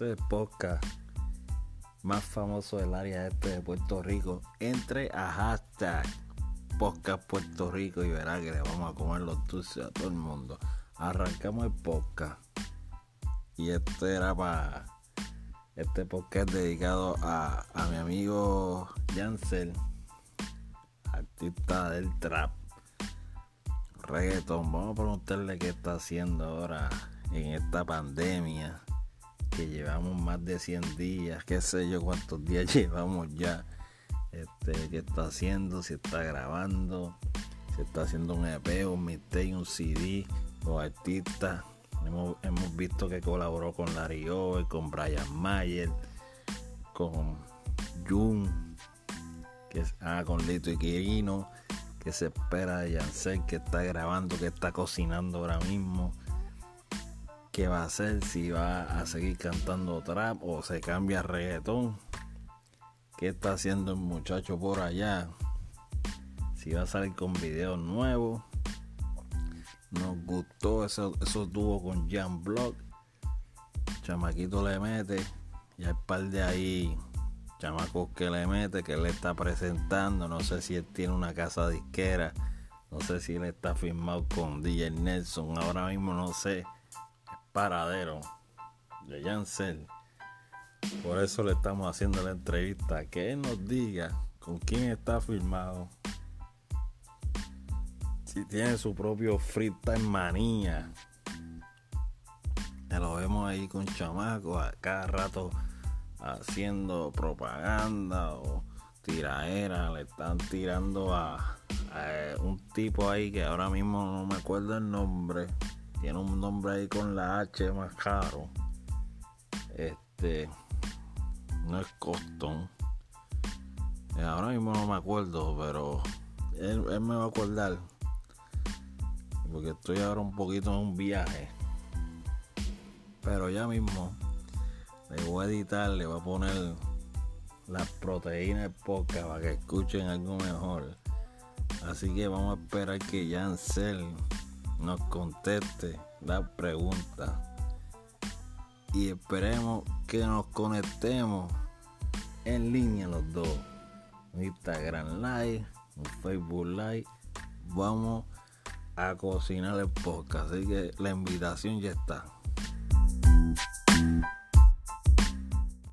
Este es podcast más famoso del área este de Puerto Rico. Entre a hashtag podcast Puerto Rico y verá que le vamos a comer los dulces a todo el mundo. Arrancamos el podcast. Y este era para. Este podcast dedicado a, a mi amigo Jansel, artista del trap, reggaeton. Vamos a preguntarle qué está haciendo ahora en esta pandemia que llevamos más de 100 días, qué sé yo cuántos días llevamos ya, este, qué está haciendo, si está grabando, si está haciendo un EP, un mixtape, un CD, los artistas. Hemos, hemos visto que colaboró con Larry Over, con Brian Mayer, con Jun, que ah, con Lito y Quirino, que se espera de Yancel, que está grabando, que está cocinando ahora mismo qué va a hacer, si va a seguir cantando trap o se cambia a reggaetón. ¿Qué está haciendo el muchacho por allá? Si va a salir con videos nuevos. Nos gustó esos eso dúo con Jan Block. Chamaquito le mete. Y hay par de ahí chamacos que le mete, que le está presentando. No sé si él tiene una casa disquera. No sé si él está firmado con DJ Nelson. Ahora mismo no sé paradero de Jansel. Por eso le estamos haciendo la entrevista. Que él nos diga con quién está firmado. Si tiene su propio freestyle manía. lo vemos ahí con chamacos a cada rato haciendo propaganda o tiraera. Le están tirando a un tipo ahí que ahora mismo no me acuerdo el nombre tiene un nombre ahí con la H más caro. Este no es Coston. Eh, ahora mismo no me acuerdo, pero él, me va a acordar. Porque estoy ahora un poquito en un viaje. Pero ya mismo le voy a editar, le voy a poner las proteínas de poca para que escuchen algo mejor. Así que vamos a esperar que Jansel nos conteste la pregunta y esperemos que nos conectemos en línea los dos. Un Instagram Live, un Facebook Live. Vamos a cocinar el podcast. Así que la invitación ya está.